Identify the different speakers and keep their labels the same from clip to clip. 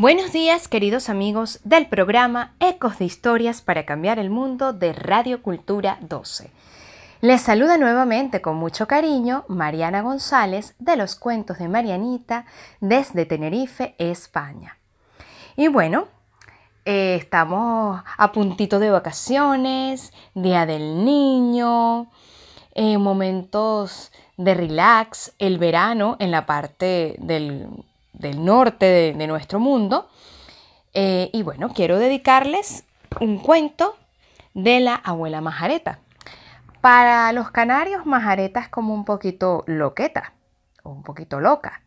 Speaker 1: Buenos días, queridos amigos del programa Ecos de Historias para Cambiar el Mundo de Radio Cultura 12. Les saluda nuevamente con mucho cariño Mariana González de los Cuentos de Marianita desde Tenerife, España. Y bueno, eh, estamos a puntito de vacaciones, Día del Niño, eh, momentos de relax, el verano en la parte del del norte de, nuestro mundo. Eh, y bueno, quiero dedicarles un cuento de la abuela Majareta. Para los canarios, Majareta es como un poquito loqueta, o un poquito loca.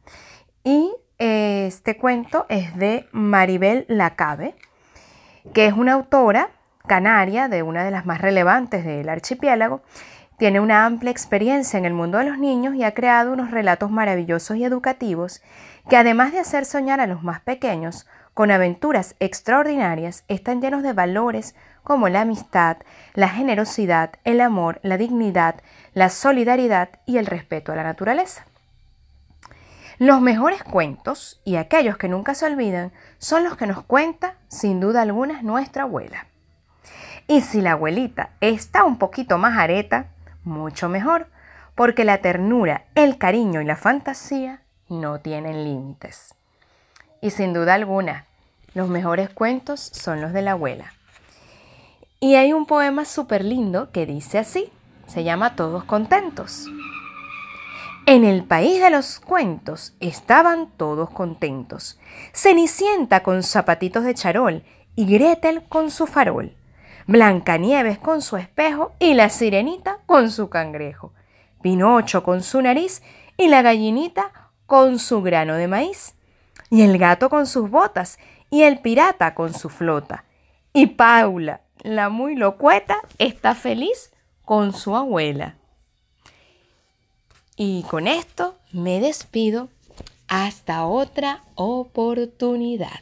Speaker 1: Y eh, este cuento es de Maribel Lacabe, que es una autora canaria de una de las más relevantes del archipiélago. Tiene una amplia experiencia en el mundo de los niños y ha creado unos relatos maravillosos y educativos que además de hacer soñar a los más pequeños con aventuras extraordinarias, están llenos de valores como la amistad, la generosidad, el amor, la dignidad, la solidaridad y el respeto a la naturaleza. Los mejores cuentos y aquellos que nunca se olvidan son los que nos cuenta, sin duda alguna, nuestra abuela. Y si la abuelita está un poquito más areta, mucho mejor, porque la ternura, el cariño y la fantasía no tienen límites. Y sin duda alguna, los mejores cuentos son los de la abuela. Y hay un poema súper lindo que dice así, se llama Todos contentos. En el país de los cuentos estaban todos contentos. Cenicienta con zapatitos de charol y Gretel con su farol. Blancanieves con su espejo y la sirenita con su cangrejo. Pinocho con su nariz y la gallinita con su grano de maíz, y el gato con sus botas, y el pirata con su flota. Y Paula, la muy locueta, está feliz con su abuela. Y con esto me despido. Hasta otra oportunidad.